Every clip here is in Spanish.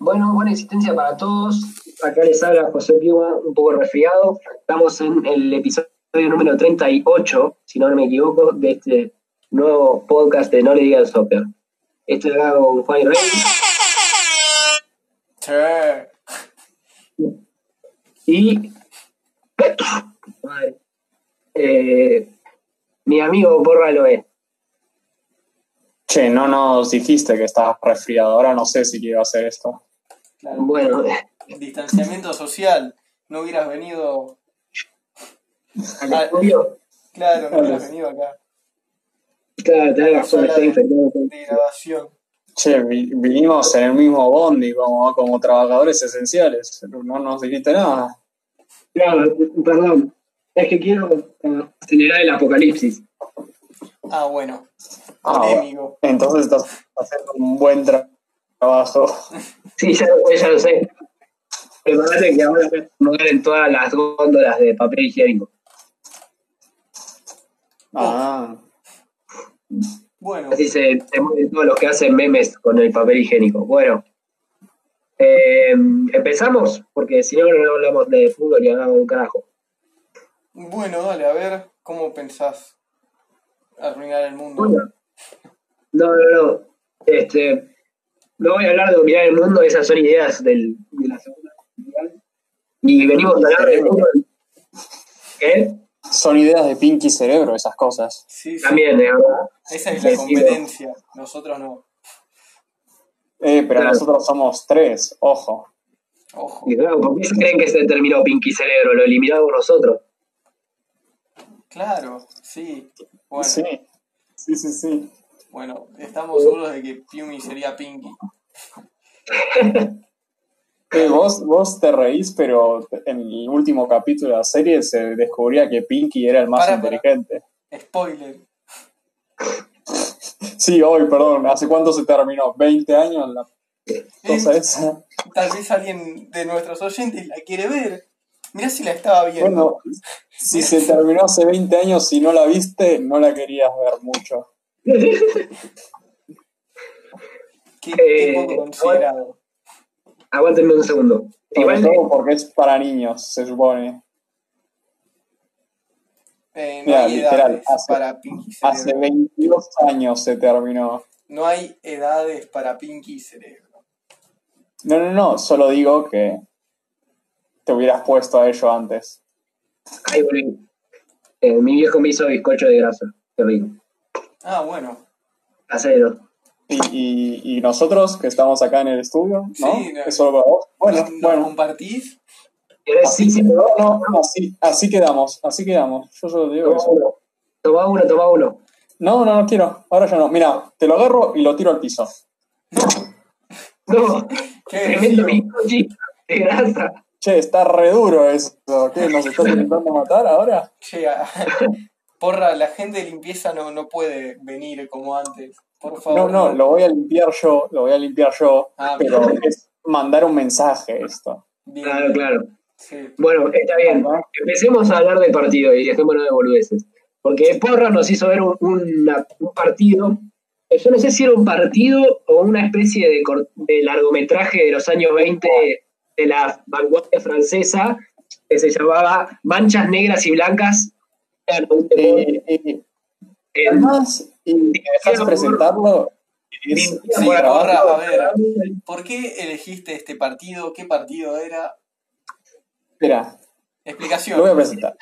Bueno, buena existencia para todos. Acá les habla José Piuma, un poco resfriado. Estamos en el episodio número 38, si no me equivoco, de este nuevo podcast de No le diga el soccer. Estoy acá con Juan y Rey. Y. Madre. Eh, mi amigo Porra lo es. Che, no nos dijiste que estabas resfriado. Ahora no sé si quiero hacer esto. Claro, Bueno, distanciamiento social. No hubieras venido. al Ah, estudio, Claro, no hubieras venido acá. claro, tenés razón, estoy infectado. De grabación. Che, vi- vinimos en el mismo bondi como, como trabajadores esenciales. No nos dijiste nada. Claro, perdón. Es que quiero eh, acelerar el apocalipsis. Ah, bueno. Ah. Entonces estás haciendo un buen tra- trabajo. Sí, ya lo sé, ya lo sé. Prepárate que ahora voy a mover en todas las góndolas de papel higiénico. Ah, Bueno, Así se, se mueven todos los que hacen memes con el papel higiénico. Bueno, eh, empezamos, porque si no, no hablamos de fútbol y hablamos de un carajo. bueno, dale, a ver cómo pensás arruinar el mundo. Bueno, no, no, no. Este, no voy a hablar de dominar el mundo, esas son ideas del, de la Segunda Mundial. Y venimos a hablar de. ¿Qué? son ideas de Pinky Cerebro esas cosas. Sí, sí. También, de verdad. Esa es la competencia. Nosotros no. Eh, pero Claro. nosotros somos tres, ojo. Ojo. Y claro, ¿por qué se creen que se terminó Pinky Cerebro? Lo eliminamos nosotros. Claro, sí. Bueno, Sí, sí, sí, sí. Bueno, estamos seguros de que Piumi sería Pinky. Eh, vos, vos te reís, pero en el último capítulo de la serie se descubría que Pinky era el más Para, para. inteligente. Spoiler. Sí, hoy, perdón. ¿Hace cuánto se terminó? ¿20 años la cosa Eh, esa? Tal vez alguien de nuestros oyentes la quiere ver. Mirá si la estaba viendo. Bueno, si se terminó hace 20 años y no la viste, no la querías ver mucho. Qué, qué eh, poco considerado. Aguántenme un segundo. Sobre Igual, todo porque es para niños, se supone. Eh, no mira, hay literal, hace- para Pinky Hace Cerebro. 22 años se terminó. No hay edades para Pinky Cerebro. No, no, no, solo digo que te hubieras puesto a ello antes. Ay, volví. Eh, mi viejo me hizo bizcocho de grasa. Qué rico. Ah, bueno. Acero. Y, y, y nosotros que estamos acá en el estudio, ¿no? Sí, no. ¿Es solo para vos? Bueno, ¿Nos bueno. compartís? Así, Sí, no, no, no, así, así quedamos, así quedamos. Yo solo digo Toma eso. uno. Toma uno, toma uno. No, no, no quiero. Ahora ya no. Mira, te lo agarro y lo tiro al piso. No, Qué tremendo bizcocho de grasa. Che, está re duro eso. ¿Qué? ¿Nos estás intentando matar ahora? Che, a- porra, la gente de limpieza no, no puede venir como antes. Por favor. No, no, lo voy a limpiar yo, lo voy a limpiar yo. Ah, Pero bien. es mandar un mensaje esto. Bien. Claro, claro. Sí. Bueno, está bien. Empecemos a hablar del partido y dejémonos de boludeces. Porque Porra nos hizo ver un, partido. eh, Yo no sé si era un partido o una especie de, de largometraje de los años 20 de la vanguardia francesa que se llamaba Manchas Negras y Blancas. Un deporte, Eh, eh, eh, además, y me dejas presentarlo. Es- Sí, abajo. porra, a ver. ¿Por qué elegiste este partido? ¿Qué partido era? Espera, Explicación. lo voy a presentar.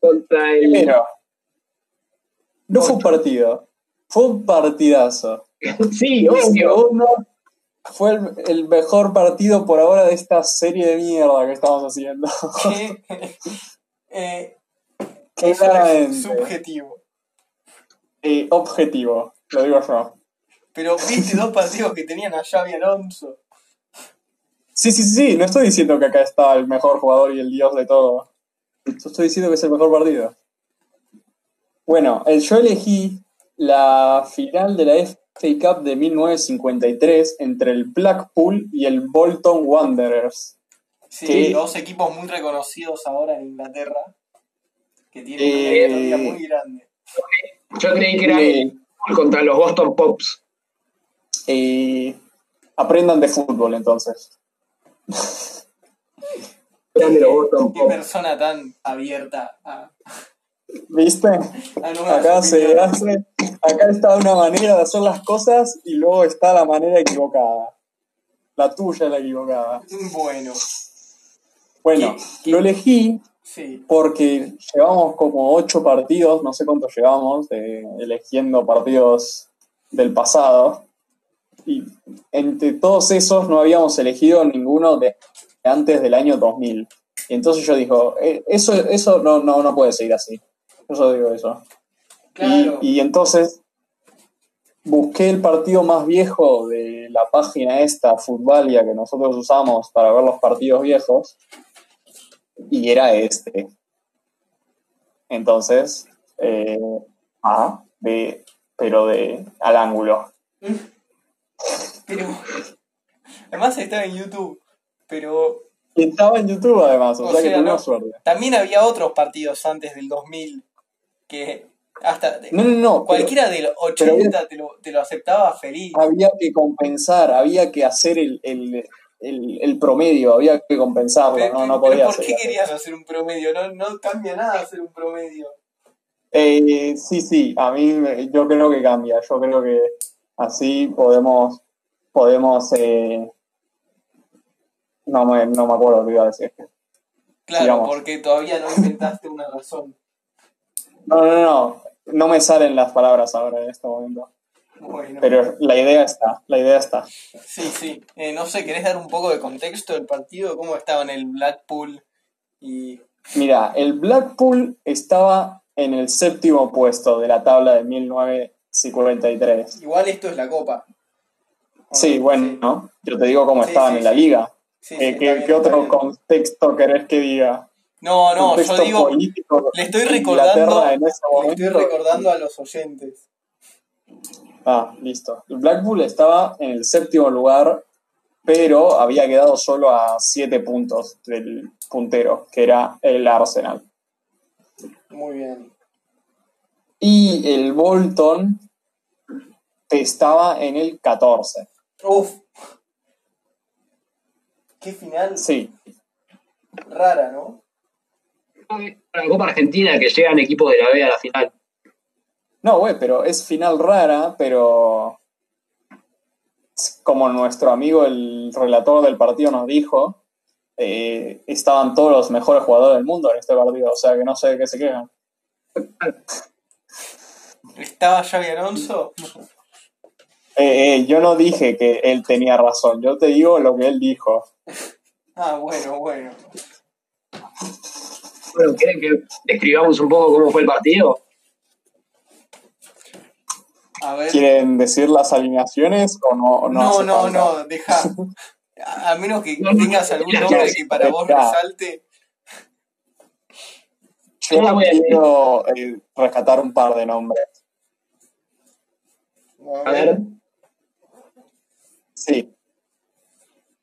contra el. Primero, no fue un partido, fue un partidazo. Sí, obvio. segundo, fue el, el mejor partido por ahora de esta serie de mierda que estamos haciendo. Eh, Claramente. es subjetivo. Eh, objetivo, lo digo yo. Pero viste dos partidos que tenían a Xavi Alonso. Sí, sí, sí, no estoy diciendo que acá está el mejor jugador y el dios de todo. Yo estoy diciendo que es el mejor partido. Bueno, eh, yo elegí la final de la FA Cup de 1953 entre el Blackpool y el Bolton Wanderers. Sí, Sí. dos equipos muy reconocidos ahora en Inglaterra. Que tienen Eh, una historia muy grande. Yo creí que era Eh, el contra los Boston Pops. eh, Aprendan de fútbol entonces. Qué persona tan abierta a, ¿Viste? a Acá se hace, acá está una manera de hacer las cosas y luego está la manera equivocada. La tuya es la equivocada. Bueno, Bueno, ¿Qué- qué? lo elegí sí. porque llevamos como ocho partidos, no sé cuántos llevamos, de- eligiendo partidos del pasado. Y entre todos esos no habíamos elegido ninguno de antes del año 2000. Y entonces yo digo, eh, eso, eso no, no, no puede seguir así. Yo solo digo eso. Claro. Y, y entonces busqué el partido más viejo de la página esta, Futbalia, que nosotros usamos para ver los partidos viejos, y era este. Entonces, eh, A, B, pero de al ángulo. Pero. Además estaba en YouTube. Pero estaba en YouTube además, o, O sea, que tuvimos no. suerte. también había otros partidos antes del 2000 que hasta. No, no, no. pero cualquiera del 80 te, lo, te lo aceptaba feliz. había que compensar, había que hacer el, el, el, el promedio, había que compensarlo, Pero, no, no podía ¿por qué así. querías hacer un promedio? No, no cambia nada hacer un promedio. Eh, sí, sí, a mí yo creo que cambia, yo creo que así podemos, podemos, eh, no, me, no me acuerdo qué iba a decir. Claro, Digamos. porque todavía no inventaste una razón. No, no, no, no me salen las palabras ahora en este momento, Bueno, pero la idea está, la idea está. sí, sí. Eh, no sé, ¿querés dar un poco de contexto del partido? ¿Cómo estaba en el Blackpool? Y Mira, el Blackpool estaba en el séptimo puesto de la tabla de 1953. igual esto es la copa. Sí, bueno, ¿no? Yo te digo cómo Sí, estaban sí, en la liga. Eh, ¿qué, bien, qué está otro contexto querés que diga? No, no, yo digo, político le estoy recordando, le estoy recordando a los oyentes. Ah, listo. El Blackpool estaba en el séptimo lugar, pero había quedado solo a siete puntos del puntero, que era el Arsenal. Muy bien. Y el Bolton estaba en el 14. Uf. Qué final Sí, rara, ¿no? La Copa Argentina que llegan equipos de la B a la final. No, güey, pero es final rara, pero como nuestro amigo el relator del partido nos dijo, eh, estaban todos los mejores jugadores del mundo en este partido, o sea que no sé de qué se quejan. ¿Estaba Xavi Alonso? Eh, eh, yo no dije que él tenía razón, yo te digo lo que él dijo. Ah, bueno, bueno. Bueno, ¿quieren que describamos un poco cómo fue el partido? A ver. ¿Quieren decir las alineaciones o no? o no, No, no, deja. A menos que tengas algún nombre que para vos resalte. Yo No voy a quiero eh, rescatar un par de nombres. A ver, Sí.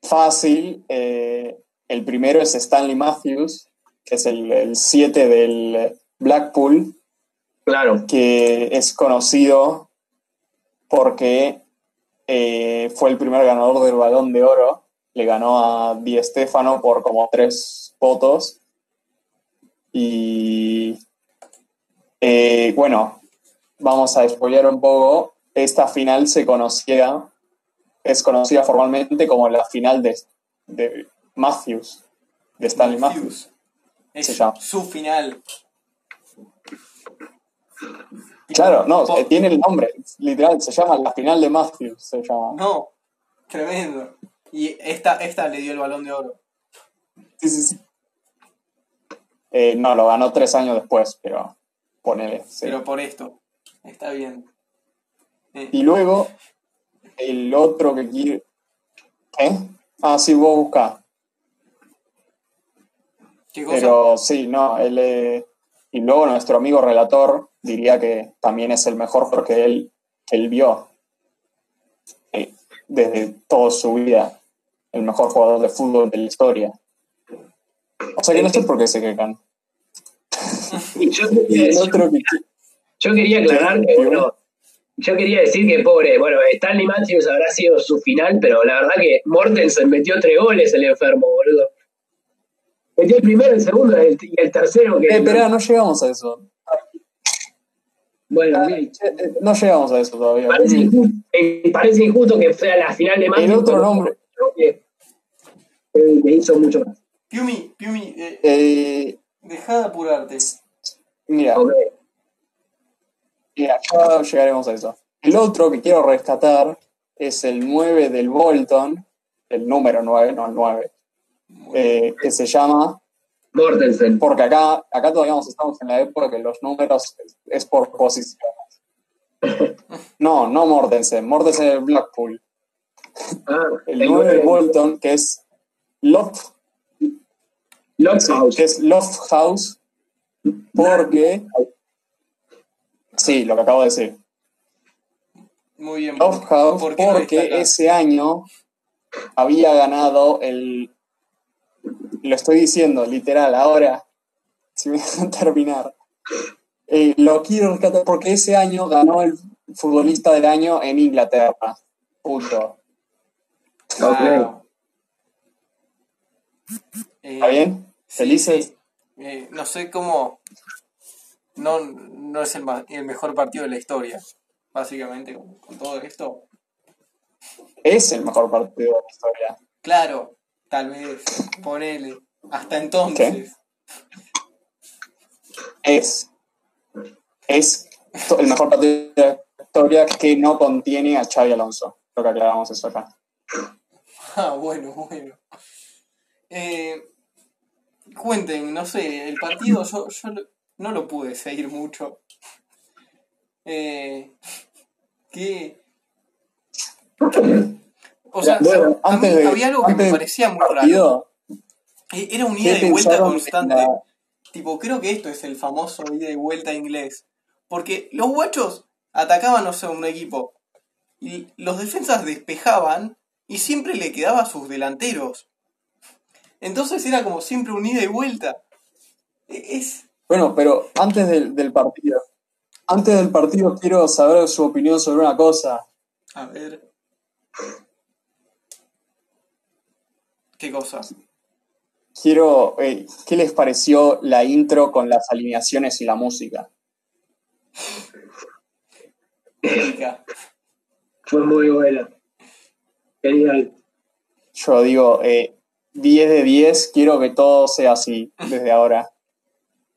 Fácil. eh, el primero es Stanley Matthews, que es el 7 del Blackpool, claro. que es conocido porque eh, fue el primer ganador del Balón de Oro. Le ganó a Di Stefano por como tres votos. Y eh, bueno, vamos a spoilear un poco. Esta final se conocía, es conocida formalmente como la final de, de Matthews, de Stanley Matthews. Es Se llama. su final. Claro, no, eh, tiene el nombre, literal, se llama la final de Matthews, se llama. No, tremendo. Y esta, esta le dio el balón de oro. Sí, sí, sí. Eh, no, lo ganó tres años después, pero ponele. sí. Pero por esto. Está bien. Eh, Y luego, el otro que quiere. ¿Eh? Ah, sí, vos buscás. ¿Qué cosa? Pero sí, no, él. eh, Y luego nuestro amigo relator diría que también es el mejor porque él, él vio eh, desde toda su vida el mejor jugador de fútbol de la historia. O sea que no sé por qué se quejan. Yo, yo quería aclarar que, bueno, yo quería decir que pobre, bueno, Stanley Matthews habrá sido su final, pero la verdad que Mortensen metió tres goles el enfermo, boludo. Metió el primero, el segundo y el, y el tercero que. Eh, espera, no llegamos a eso. Bueno, Ah, bien. eh, No llegamos a eso todavía. parece, injusto, eh, parece injusto que sea la final de Matthews. El otro nombre. creo que eh, le hizo mucho más. Piumi, Piumi, eh, Eh, deja de apurarte. mira, Ok. mira, ya llegaremos a eso. El otro que quiero rescatar es el 9 del Bolton, el número 9, no el 9, eh, que se llama Mortensen. porque acá, acá todavía nos estamos en la época que los números es, es por posiciones. No, no Mortensen, Mortensen es el Blackpool. Ah, El 9 de Bolton, que es Loft, sí, Lockhouse. que es Loft House, porque. Sí, lo que acabo de decir. Muy bien. Loft House, ¿Por qué lo porque ese año había ganado el. Lo estoy diciendo, literal, ahora, si me dejan terminar. Eh, lo quiero rescatar porque ese año ganó el futbolista del año en Inglaterra. Punto. Claro. Eh, ¿Está bien? sí, ¿Felices? sí. Eh, no sé cómo. No, no es el, el mejor partido de la historia. Básicamente, con, con todo esto. Es el mejor partido de la historia. Claro, tal vez. Ponele. Hasta entonces. es, es to- el mejor partido de la historia que no contiene a Xavi Alonso. Lo que aclaramos eso acá. Ah, bueno, bueno. Eh, cuenten, no sé, el partido yo, no lo pude seguir mucho. Eh, ¿Qué? O sea, Bueno, a mí antes de- había algo que me parecía muy raro. Partido, Eh, Era un ¿qué ida y vuelta constante. la- Tipo, creo que esto es el famoso ida y vuelta inglés. Porque los guachos atacaban, no sé, un equipo. Y los defensas despejaban y siempre le quedaba a sus delanteros. Entonces era como siempre un ida y vuelta. E- Es. Bueno, pero antes del, del partido, antes del partido quiero saber su opinión sobre una cosa. A ver. ¿Qué cosa? Quiero, eh, ¿qué les pareció la intro con las alineaciones y la música? Fue muy buena. Genial. Yo digo, eh, 10 de 10, quiero que todo sea así desde ahora.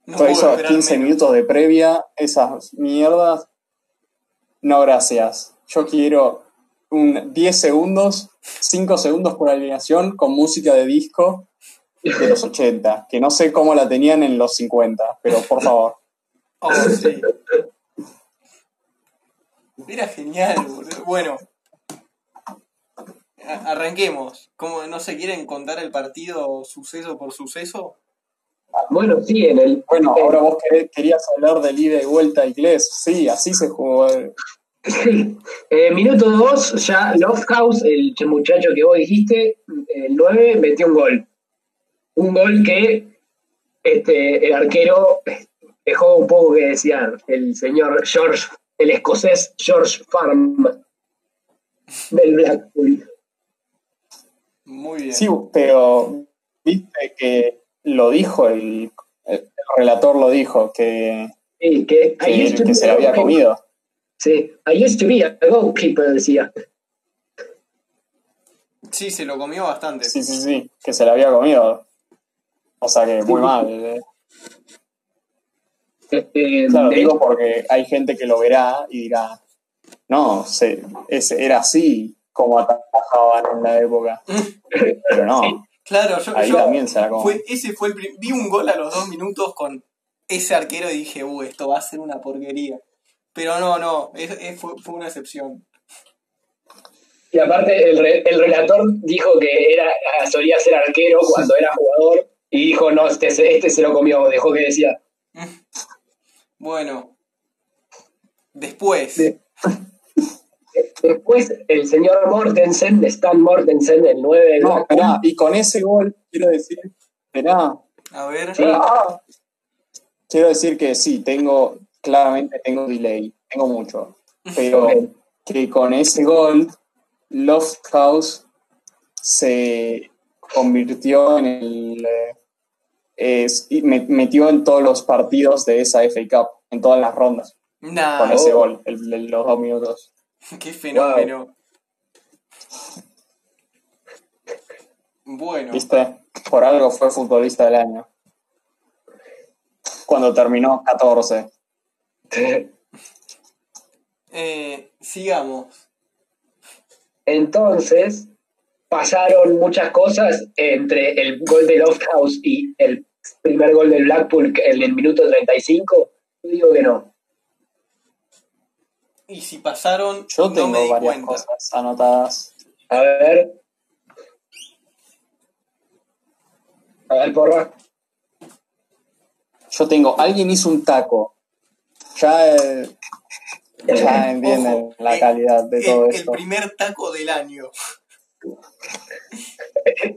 No esos esperar 15 menos. minutos de previa, esas mierdas, no gracias. Yo quiero un 10 segundos, 5 segundos por alineación con música de disco de los 80, que no sé cómo la tenían en los 50, pero por favor. Oh, sí. Era genial, boludo. Bueno. a- Arranquemos. ¿Cómo, ¿No se quieren contar el partido suceso por suceso? Bueno, sí, en el. Bueno, ahora vos querés- querías hablar del ida y vuelta inglés. Sí, así se jugó. eh. Sí. Eh, minuto 2, ya Lofthouse, el ch- muchacho que vos dijiste, el 9, metió un gol. Un gol que este, el arquero dejó un poco que desear. El señor George, el escocés George Farm del Blackpool. Muy bien. Sí, pero viste que lo dijo, el, el relator lo dijo, que, Sí, que, que, que se lo había comido. Sí, I used to be a goalkeeper, decía. Sí, se lo comió bastante. Sí, sí, sí, que se lo había comido. O sea que muy mal. eh. Este, Claro, de- digo porque hay gente que lo verá y dirá, no, se, ese, era así como atajaban en la época. Pero no, Claro, yo, ahí yo- también se la comió. fue, ese fue el prim- vi un gol a los dos minutos con ese arquero y dije, uh, esto va a ser una porquería. Pero no, no, es- es- fue, fue una excepción. Y aparte, el, re- el relator dijo que era solía ser arquero cuando era jugador y dijo, no, este, se- este se lo comió, dejó que decía. Bueno, después. Después, el señor Mortensen, Stan Mortensen, el 9 de No, esperá, y con ese gol quiero decir, esperá, a ver, Sí. quiero decir que sí, tengo, claramente tengo delay, tengo mucho. pero que con ese gol, Lofthouse se convirtió en el. eh, es- y me- metió en todos los partidos de esa FA Cup, en todas las rondas, Nah, con ese oh. gol, el, el- los dos minutos. qué fenómeno. Bueno, ¿Viste? Por algo fue futbolista del año. Cuando terminó 14. Eh, sigamos. Entonces, pasaron muchas cosas entre el gol de Lofthouse y el primer gol del Blackpool en el minuto 35. Yo digo que no. Y si pasaron, Yo no tengo me di varias cuenta. cosas anotadas. A ver. A ver, porra. Yo tengo, alguien hizo un taco. Ya, eh, ya entienden Ojo, la eh, calidad de El, todo el esto. primer taco del año.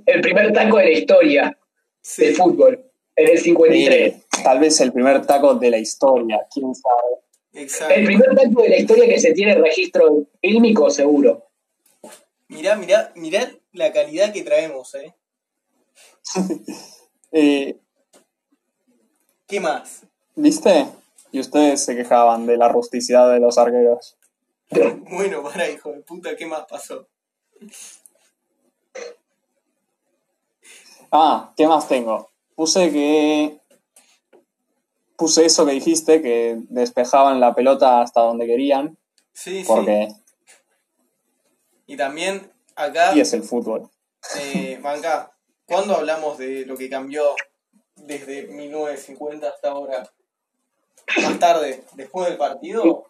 El primer taco de la historia Sí. del fútbol. En el 53. Eh, tal vez el primer taco de la historia, quién sabe. Exacto. El primer taco de la historia que se tiene registro fílmico, seguro. Mirá, mirá, mirá la calidad que traemos, ¿eh? Eh, ¿Qué más? ¿Viste? Y ustedes se quejaban de la rusticidad de los arqueros. Bueno, para hijo de puta, ¿qué más pasó? Ah, ¿qué más tengo? Puse que. Puse eso que dijiste, que despejaban la pelota hasta donde querían, Sí, sí. porque Y también acá, y es el fútbol. eh, ¿cuándo hablamos de lo que cambió desde 1950 hasta ahora? Más tarde, después del partido.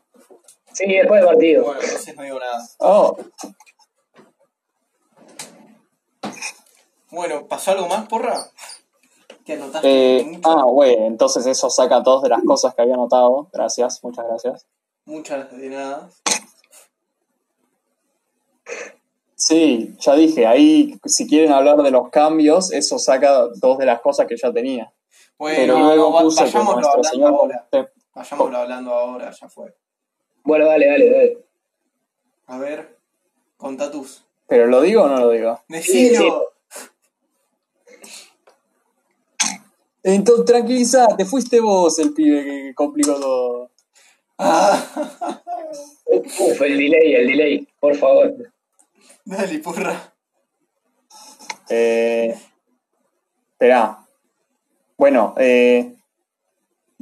Sí, después del partido. Bueno, entonces no digo nada. Oh, Bueno, ¿pasó algo más, porra? ¿Qué anotaste? eh, ah, güey, entonces eso saca dos de las cosas que había anotado. Gracias, muchas gracias. Muchas de nada. Sí, ya dije, ahí si quieren hablar de los cambios, eso saca dos de las cosas que ya tenía. Bueno, Pero luego puse que vayámoslo nuestro hablando señor ahora. Vayámoslo hablando ahora, ya fue. Bueno, dale, dale, dale. A ver, contá tus. ¿Pero lo digo o no lo digo? Decilo. Entonces, tranquilízate, fuiste vos el pibe que complicó todo. Ah, Uf, el delay, el delay, por favor. dale, porra. Eh, esperá. Bueno, eh,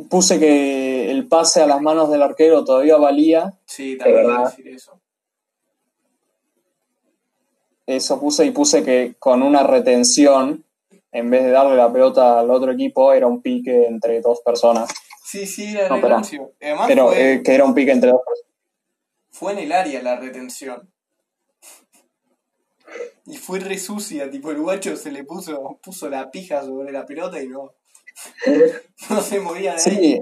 puse que el pase a las manos del arquero todavía valía. Sí, también voy a decir eso. Eso puse y puse que con una retención, en vez de darle la pelota al otro equipo, era un pique entre dos personas. Sí, sí, era No, rancio. Además Pero fue, eh, que era un pique entre dos personas. fue en el área la retención. Y fue re sucia, tipo el guacho se le puso, puso la pija sobre la pelota y no, no se movía de ahí. Sí,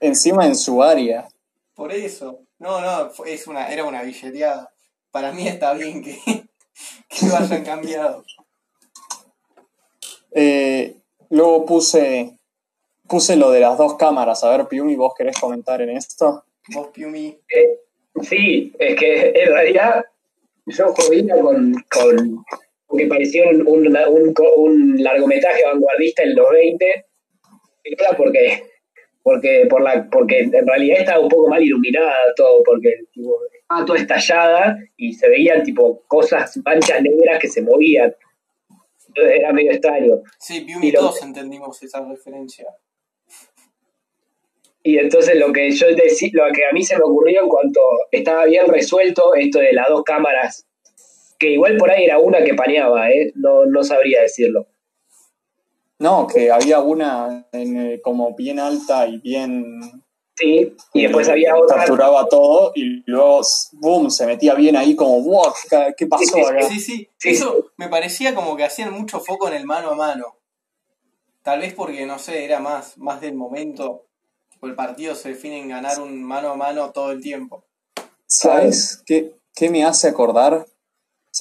encima en su área. Por eso. No, no, es una, era una billeteada. Para mí está bien que, que lo hayan cambiado. Eh, luego puse, puse lo de las dos cámaras. A ver, Piumi, ¿vos querés comentar en esto? Vos, Piumi. Eh, sí, es que en realidad yo jodía con, con que pareció un, un, un, un largometraje vanguardista en los 20, era porque, porque, por la, porque en realidad estaba un poco mal iluminada todo, porque tipo, estaba toda estallada y se veían tipo cosas, manchas negras que se movían. Entonces era medio extraño. Sí, lo- todos entendimos esa referencia. Y entonces lo que yo decí, lo que a mí se me ocurrió en cuanto estaba bien resuelto esto de las dos cámaras, que igual por ahí era una que paneaba, ¿eh? no, no sabría decirlo. No, que había una en, eh, como bien alta y bien... Sí, y después había otra. Capturaba todo y luego, boom, se metía bien ahí como, wow, ¿qué- ¿qué pasó Sí, sí, acá? Sí, sí, Sí. eso me parecía como que hacían mucho foco en el mano a mano. Tal vez porque, no sé, era más, más del momento. El partido se define en ganar un mano a mano todo el tiempo. ¿Sabes qué, qué me hace acordar?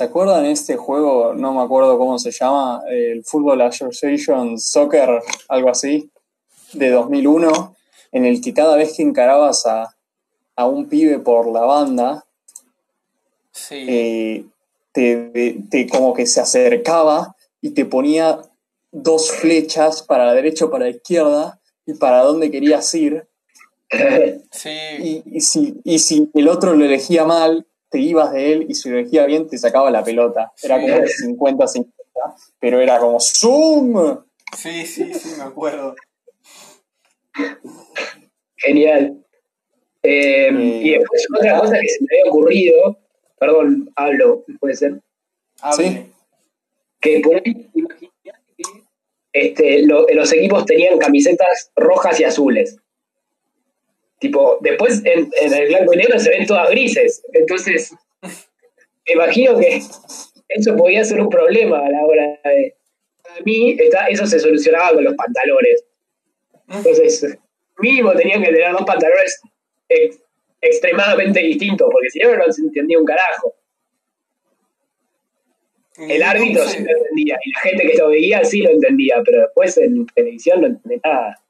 ¿Se acuerdan este juego, no me acuerdo cómo se llama, el Football Association Soccer, algo así, de 2001, en el que cada vez que encarabas a, a un pibe por la banda, Sí. eh, te, te- como que se acercaba y te ponía dos flechas para la derecha o para la izquierda y para dónde querías ir. sí. Y, y si, y si el otro lo elegía mal, te ibas de él y si lo elegía bien, te sacaba la pelota. Era Sí. como 50-50, pero era como ¡Zoom! Sí, sí, sí, me acuerdo. Genial. Eh, Eh, y después otra cosa que se me había ocurrido, perdón, hablo, puede ser, Hable. Sí. que por ahí imaginate que este, lo- los equipos tenían camisetas rojas y azules. Tipo, después en, en el blanco y negro se ven todas grises. Entonces, me imagino que eso podía ser un problema a la hora de. Para mí, está, eso se solucionaba con los pantalones. Entonces, mínimo tenían que tener dos pantalones ex- extremadamente distintos, porque si no, no se entendía un carajo. El árbitro sí lo entendía, y la gente que lo veía sí lo entendía, pero después en televisión no entendía nada.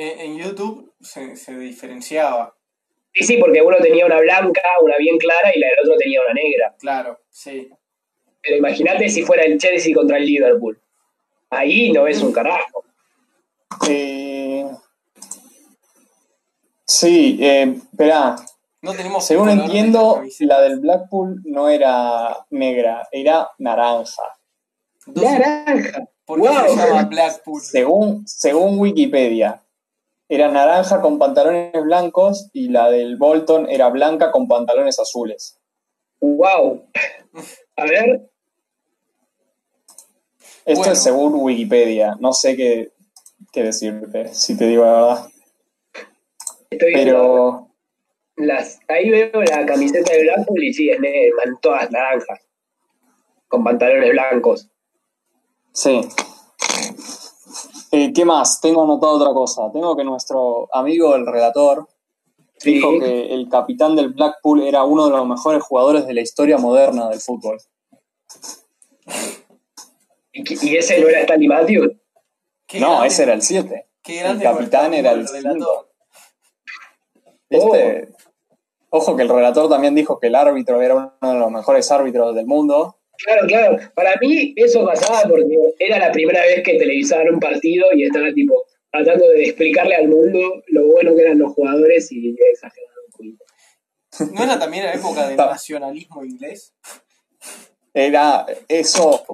Eh, en YouTube se, se diferenciaba, Sí, sí, porque uno tenía una blanca, una bien clara, y la del otro tenía una negra. claro, sí. Pero imagínate si fuera el Chelsea contra el Liverpool. Ahí no es un carajo. Eh, sí, eh, esperá. No tenemos Según de entiendo, la del Blackpool no era negra, era naranja. Entonces, Naranja. ¿Por qué Wow. se llama Blackpool? Según, según Wikipedia, era naranja con pantalones blancos y la del Bolton era blanca con pantalones azules. Wow. A ver, Esto Bueno. es según Wikipedia, no sé qué, qué decirte, si te digo la verdad. estoy viendo Pero las. Ahí veo la camiseta de Blackpool y sí, es todas naranjas. Con pantalones blancos. sí. Eh, ¿Qué más? Tengo anotado otra cosa. Tengo que nuestro amigo el relator Sí. dijo que el capitán del Blackpool era uno de los mejores jugadores de la historia moderna del fútbol. ¿Y, y ese no era Stanley Matthews? No, grande- ese era el 7. qué el capitán era el relator. Este, Ojo que el relator también dijo que el árbitro era uno de los mejores árbitros del mundo. Claro, claro. Para mí eso pasaba porque era la primera vez que televisaban un partido y estaba tipo tratando de explicarle al mundo lo bueno que eran los jugadores y exageraron un poquito. ¿No era también la época del nacionalismo inglés? Era eso.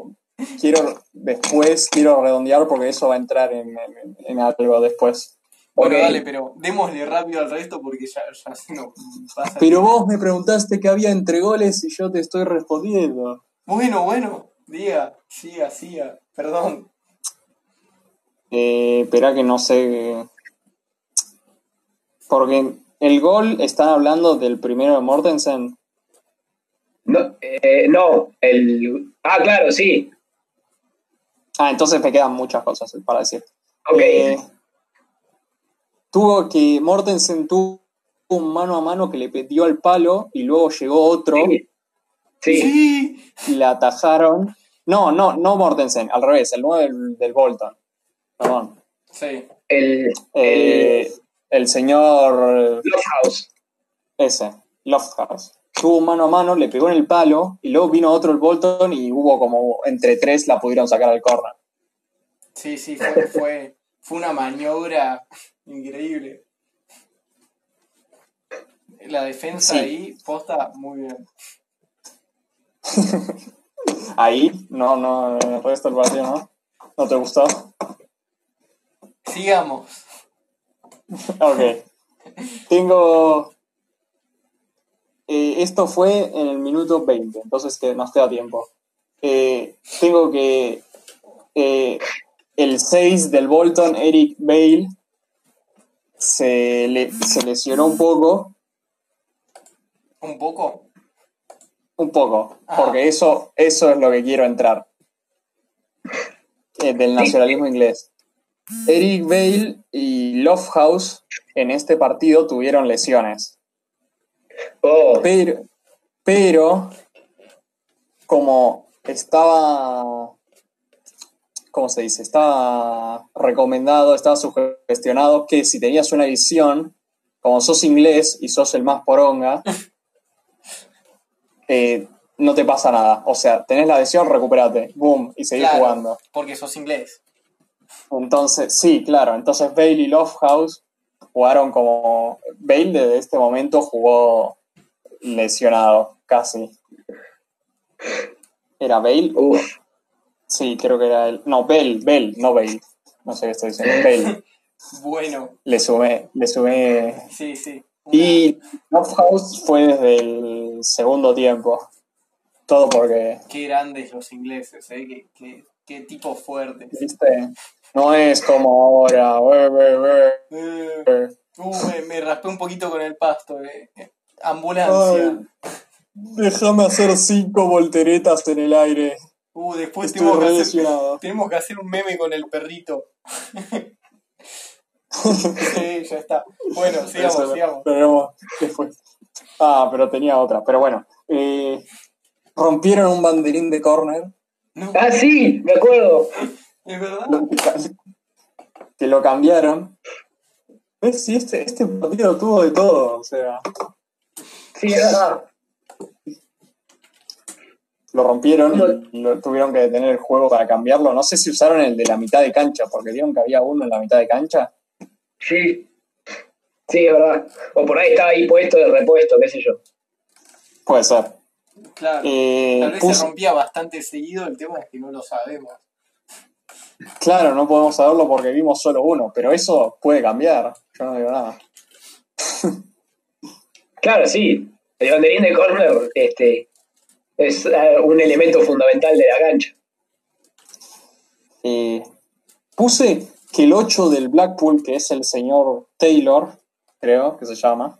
Quiero después, quiero redondear porque eso va a entrar en, en- en algo después. Bueno, dale, pero démosle rápido al resto porque ya, ya se nos pasa. Pero vos me preguntaste qué había entre goles y yo te estoy respondiendo. Bueno, bueno, diga, siga, siga, perdón. Eh, espera que no sé. Porque el gol, están hablando del primero de Mortensen. No, eh, no, el. Ah, claro, sí. Ah, entonces me quedan muchas cosas para decir. Ok. Eh, tuvo que. Mortensen tuvo un mano a mano que le dio al palo y luego llegó otro Sí. Sí. Sí, y la atajaron. No, no, no Mortensen, al revés, el 9 del, del Bolton. Perdón. sí. El. Eh, el señor. Lovehouse. Ese, Lovehouse. Tuvo un mano a mano, le pegó en el palo y luego vino otro el Bolton y hubo como entre tres la pudieron sacar al corner. Sí, sí, fue, fue, fue una maniobra increíble. La defensa Sí. ahí, posta, muy bien. Ahí, no, no, el resto del partido no. ¿No te gustó? Sigamos. Ok. Tengo. eh, esto fue en el minuto 20, entonces que nos queda tiempo. Eh, tengo que. eh, el 6 del Bolton, Eric Bale, se, le- se lesionó un poco. Un poco. Un poco, Ah. porque eso, eso es lo que quiero entrar. Eh, del nacionalismo inglés. Eric Bale y Lovehouse en este partido tuvieron lesiones. Oh, Pero, pero como estaba, ¿cómo se dice? Estaba recomendado, estaba sugestionado que si tenías una lesión, como sos inglés y sos el más poronga, eh, no te pasa nada. O sea, tenés la adhesión, recuperate, boom, y seguís Claro, jugando. Porque sos inglés. Entonces, sí, claro. Entonces Bale y Lovehouse jugaron como. Bale desde este momento jugó lesionado, casi. ¿Era Bale? Uf. Sí, creo que era él. No, Bale, Bale, no Bale. No sé qué estoy diciendo. Bale. Bueno, Le sumé, le sumé. sí, sí. Una- Y Lovehouse fue desde el segundo tiempo. Todo porque, Qué grandes los ingleses, ¿eh? Qué, qué, qué tipos fuertes. viste, no es como ahora. "Ue, ue, ue, Eh, ue". uh, me, me raspé un poquito con el pasto. eh. Ambulancia. Déjame hacer cinco volteretas en el aire. Uh, después tenemos que, hacer, tenemos que hacer un meme con el perrito. sí, ya está. Bueno, sigamos, Eso, sigamos. veremos después. Ah, pero tenía otra. Pero bueno, eh, rompieron un banderín de córner. No, Ah, sí, me acuerdo. es verdad. lo- que lo cambiaron. ¿Ves? Sí, este, este partido tuvo de todo. O sea, Sí, es verdad. lo rompieron y lo, tuvieron que detener el juego para cambiarlo. No sé si usaron el de la mitad de cancha, porque vieron que había uno en la mitad de cancha. Sí. Sí, es verdad. O por ahí estaba ahí puesto de repuesto, qué sé yo. Puede ser. Claro. Eh, Tal vez puse- se rompía bastante seguido, el tema es que no lo sabemos. Claro, no podemos saberlo porque vimos solo uno, pero eso puede cambiar. Yo no digo nada. Claro, sí. El banderín de corner este, es eh, un elemento fundamental de la cancha. Eh, puse que el 8 del Blackpool, que es el señor Taylor, creo que se llama,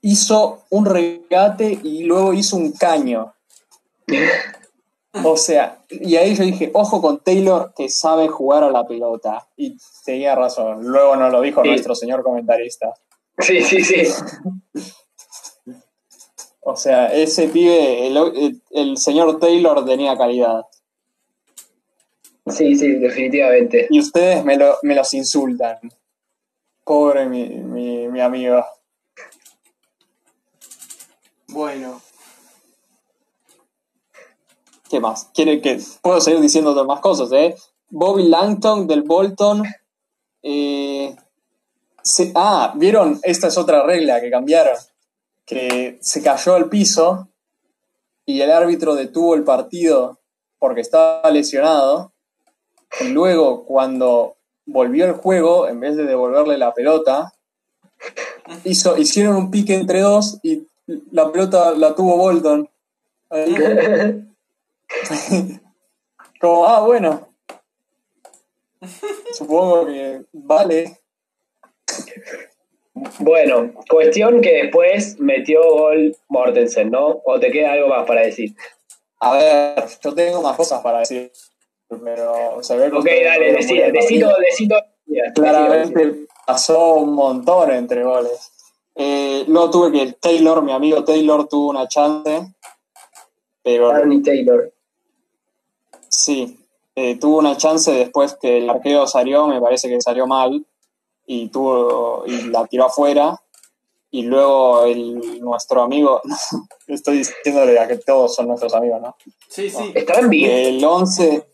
hizo un regate y luego hizo un caño. O sea, y ahí yo dije, ojo con Taylor que sabe jugar a la pelota. Y tenía razón. Luego nos lo dijo Sí. nuestro señor comentarista. Sí, sí, sí. O sea, ese pibe, el- el señor Taylor tenía calidad. Sí, sí, definitivamente. Y ustedes me, lo- me los insultan. Pobre mi, mi, mi amigo. Bueno, ¿Qué más? ¿Quiere que puedo seguir diciendo otras más cosas, eh? Bobby Langton del Bolton. eh, se- ah, ¿vieron? Esta es otra regla que cambiaron. Que se cayó al piso y el árbitro detuvo el partido porque estaba lesionado. Y luego, cuando volvió el juego, en vez de devolverle la pelota, hizo, hicieron un pique entre dos y la pelota la tuvo Bolton. Ahí. Como, ah, bueno. Supongo que vale. Bueno, cuestión que después metió gol Mortensen, ¿no? ¿O te queda algo más para decir? A ver, yo tengo más cosas para decir. Pero se ve que Ok, dale, no el decito, decito. Claramente pasó un montón entre goles. Eh, luego tuve que Taylor, mi amigo Taylor, tuvo una chance. Pero Taylor. Sí, eh, tuvo una chance después que el arquero salió, me parece que salió mal, y tuvo y la tiró afuera. Y luego el, nuestro amigo, estoy diciéndole a que todos son nuestros amigos, ¿no? sí, sí. ¿Estarán bien? El 11,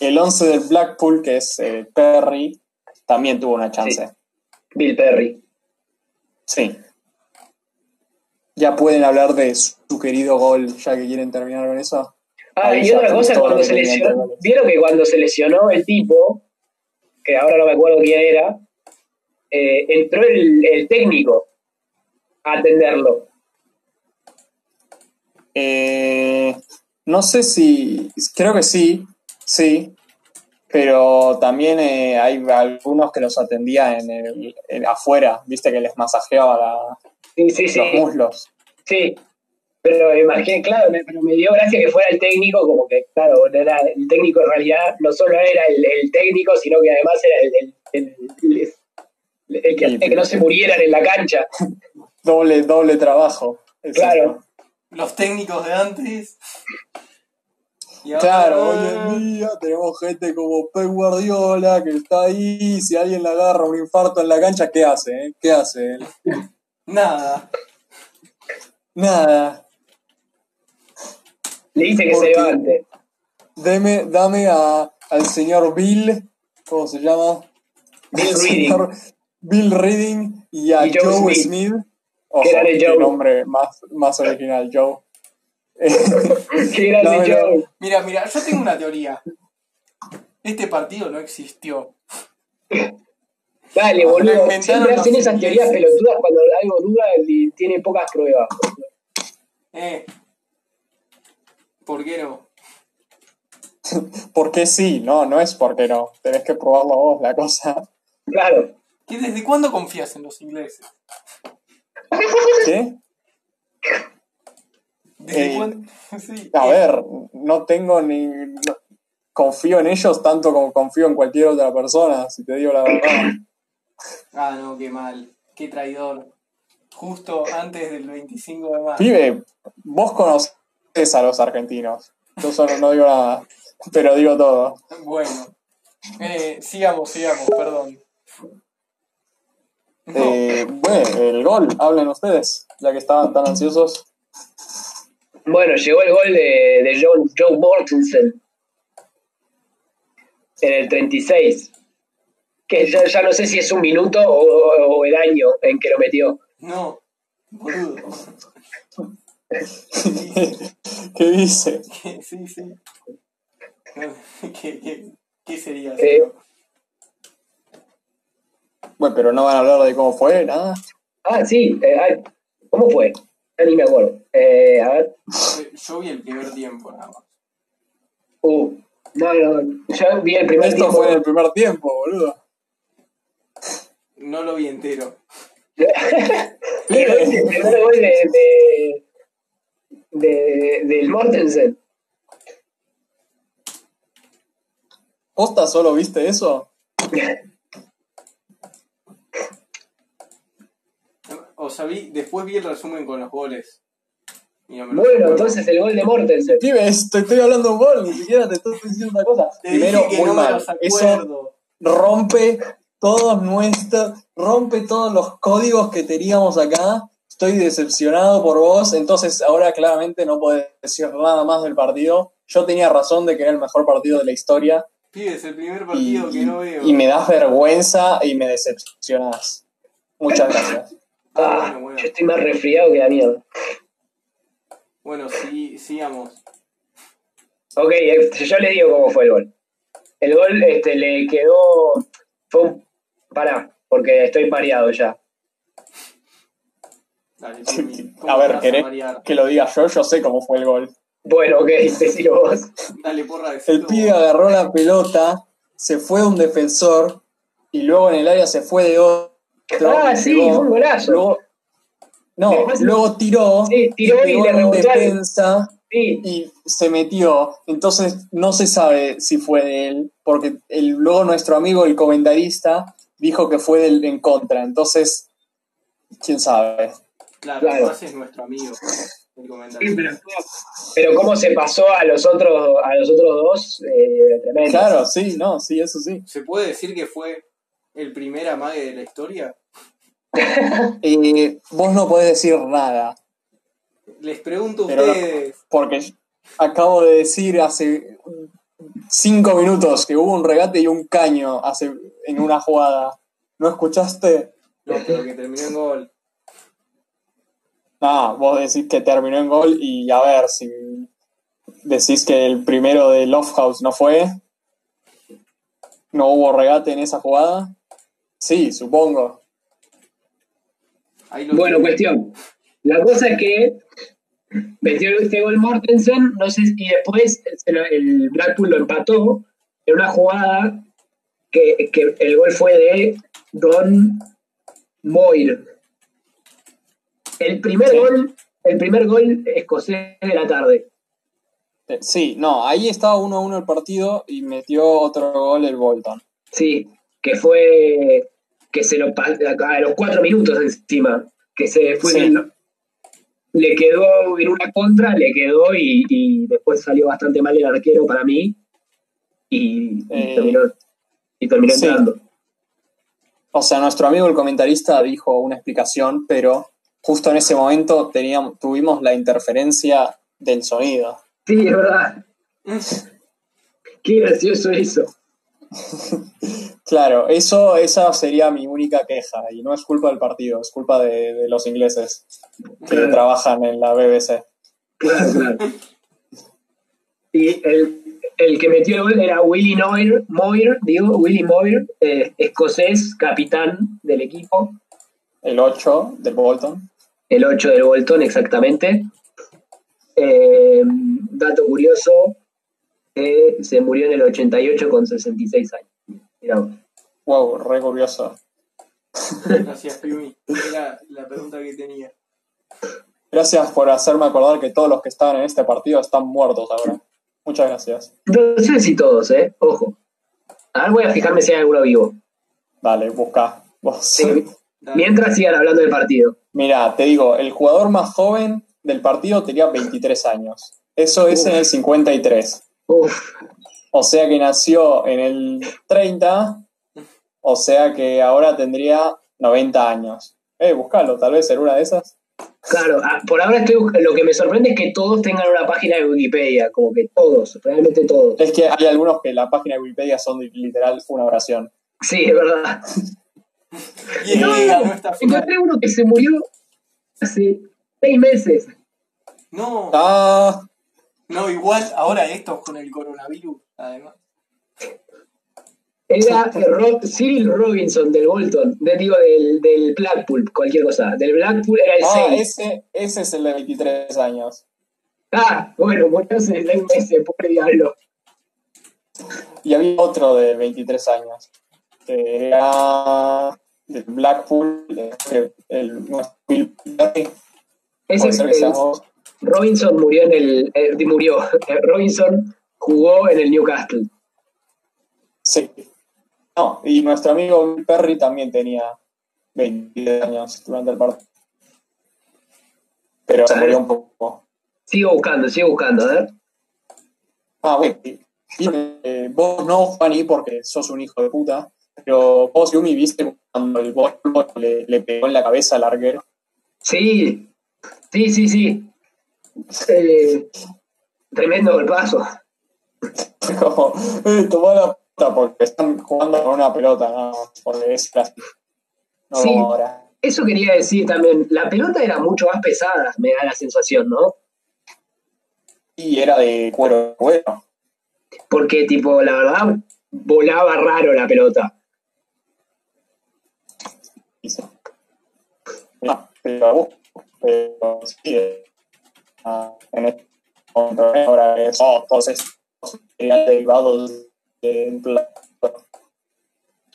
el 11 del Blackpool, que es eh, Perry, también tuvo una chance. Bill Perry. Sí. Ya pueden hablar de su querido gol, ya que quieren terminar con eso. Ah, Ahí y otra cosa, cuando se lesionó, vieron que cuando se lesionó el tipo, que ahora no me acuerdo quién era, eh, entró el, el técnico a atenderlo. Eh, no sé si, creo que sí, sí, pero también eh, hay algunos que los atendía en el, en- afuera, viste que les masajeaba la- Sí, sí, sí. los muslos. Sí. Pero imaginé, claro, me, pero me dio gracia que fuera el técnico, como que, claro, era el técnico en realidad no solo era el, el técnico, sino que además era el, el, el- el- el que que no se murieran en la cancha. Doble, doble trabajo. Claro. Los técnicos de antes. Y ahora- Claro, hoy en día tenemos gente como Pep Guardiola que está ahí, si alguien le agarra un infarto en la cancha, ¿qué hace? eh? ¿Qué hace él? Nada. Nada. Le dice que Porque- se levante. Deme, dame a, al señor Bill, ¿cómo se llama? Bill Reading. Bill Reading y a Y Joe Joe, Smith. Smith. Era de qué nombre más, más original, Joe. Qué grande No. Mira, mira, yo tengo una teoría. Este partido no existió. Dale, boludo. Siempre hacen esas teorías pelotudas cuando algo duda y tiene pocas pruebas. Eh. ¿Por qué no? Porque sí, no, no es porque no. Tenés que probarlo vos, la cosa. Claro. ¿Qué, ¿Desde cuándo confías en los ingleses? ¿Qué? ¿Desde Eh? Sí. A ver, no tengo ni. no- confío en ellos tanto como confío en cualquier otra persona, si te digo la verdad. Ah, no, qué mal. Qué traidor. Justo antes del 25 de marzo. Pibe, vos conocés a los argentinos. Yo solo no digo nada, pero digo todo. Bueno. Eh, sigamos, sigamos, perdón. Eh, bueno, el gol, hablen ustedes, ya que estaban tan ansiosos. Bueno, llegó el gol de, de John, Joe Mortensen en el 36. Que ya, ya no sé si es un minuto o, o el año en que lo metió. no, boludo. ¿Qué dice? sí, sí. ¿Qué, qué, qué sería? Eh. Bueno, pero no van a hablar de cómo fue, nada. Ah, sí. eh, ¿Cómo fue? Ya ni me acuerdo. Eh, a ver. Yo vi el primer tiempo nada más. Uh, no, no. Ya vi el primer Esto tiempo. fue en el primer tiempo, boludo. No lo vi entero. el primer gol de, de, de- del Mortensen. ¿Posta solo viste eso? O sea, vi, después vi el resumen con los goles. No Bueno, entonces el gol de Mortensen. Pibe, te estoy hablando un gol, ni siquiera te estoy diciendo una cosa. Te Primero, muy no mal. Eso rompe todos nuestros, rompe todos los códigos que teníamos acá. Estoy decepcionado por vos, entonces ahora claramente no podés decir nada más del partido. Yo tenía razón de que era el mejor partido de la historia Pibes, el primer y, partido que no veo. y me das vergüenza y me decepcionás. Muchas gracias. Ah, Ah, bueno, bueno. yo estoy más resfriado que la mierda. Bueno, sí, sigamos. Ok, eh, yo les digo cómo fue el gol. El gol este, le quedó. Fue un. Pará, porque estoy pareado ya. Dale, Timmy, ¿cómo A ver, ¿querés que lo diga yo? Yo sé cómo fue el gol. Bueno, ok, decilo vos. Dale, porra, El decilo. pibe agarró la pelota, se fue a un defensor y luego en el área se fue de otro. Ah, sí, fue un golazo. Luego, no, luego tiró, Sí, tiró y le rebotó defensa Sí, y se metió. Entonces no se sabe si fue de él, porque el, luego nuestro amigo, el comentarista, dijo que fue del en contra. Entonces, quién sabe. Claro, Claro. además es nuestro amigo. El pero cómo se pasó a los otros, a los otros dos, eh, tremendo. Claro, sí, no, sí, eso sí. ¿Se puede decir que fue el primer amague de la historia? Eh, vos no podés decir nada. Les pregunto a Pero no. ustedes. Porque acabo de decir hace cinco minutos que hubo un regate y un caño hace, en una jugada. ¿No escuchaste? No, pero que terminó en gol. No, vos decís que terminó en gol y a ver si decís que el primero de Lofthouse no fue. ¿No hubo regate en esa jugada? Sí, supongo. Bueno, cuestión. La cosa es que metió este gol Mortensen, no sé, y después el Blackpool lo empató en una jugada que, que el gol fue de Don Moir. El primer Sí. gol, el primer gol escocés de la tarde. Eh, Sí, no, ahí estaba 1 a 1 el partido y metió otro gol el Bolton. Sí, que fue que se lo a los cuatro minutos encima, que se fue Sí. el- le quedó en una contra, le quedó y, y después salió bastante mal el arquero para mí y, y Eh, terminó, y terminó sí. entrando. O sea, nuestro amigo el comentarista dijo una explicación, pero justo en ese momento teníamos, tuvimos la interferencia del sonido. Sí, es verdad. Qué gracioso eso. Claro, eso, esa sería mi única queja, y no es culpa del partido, es culpa de, de los ingleses que Claro. trabajan en la BBC. Claro, claro. Y el, el que metió el gol era Willy Moir, Moir digo, Willy Moir, eh, escocés, capitán del equipo, El 8 del Bolton. el 8 del Bolton exactamente. Eh, dato curioso, eh, se murió en el 88 con 66 años. Mirá vos. Wow, re curioso. Gracias, Piumi. Era la pregunta que tenía. Gracias por hacerme acordar que todos los que estaban en este partido están muertos ahora. Muchas gracias. No sé si todos, ¿eh? Ojo. Ahora voy a fijarme si hay alguno vivo. Dale, busca. Vos. Sí. Dale. Mientras sigan hablando del partido. Mira, te digo, el jugador más joven del partido tenía 23 años. Eso es Uf. en el 53. Uf, O sea que nació en el 30, o sea que ahora tendría 90 años. Eh, buscalo, tal vez en una de esas. claro. ah, por ahora estoy lo que me sorprende es que todos tengan una página de Wikipedia, como que todos, realmente todos. Es que hay algunos que la página de Wikipedia son literal una oración. Sí, es verdad. Y encontré uno que se murió hace seis meses. No, Ah, no, igual ahora estos con el coronavirus, además. Era eh, Ro- Cyril Robinson del Bolton, de, digo, del, del Blackpool, cualquier cosa. Del Blackpool era el ah 6. ese, ese es el de 23 años. Ah, bueno, murió hace seis meses, pobre diablo. Y había otro de 23 años, que era de Blackpool, eh, el, Bill Perry, Ese sea el-. Robinson murió en el. eh, murió. Robinson jugó en el Newcastle. Sí. No, y nuestro amigo Perry también tenía 23 años durante el partido. Pero se murió un poco. Sigo buscando, sigo buscando, a ver. Ah, bueno. eh, vos no, Juani, porque sos un hijo de puta, pero vos, Yumi, viste cuando el bol le, le pegó en la cabeza al arquero. Sí, sí, sí, sí. Eh, tremendo golpazo. Como, tomá la puta porque están jugando con una pelota, no, porque es plástico. No Sí. ahora. Eso quería decir también. La pelota era mucho más pesada, me da la sensación, ¿no? Y era de cuero, cuero. Porque, tipo, la verdad, volaba raro la pelota. No, pero, pero sí, eh, en este momento ahora es oh, todos estos derivados de.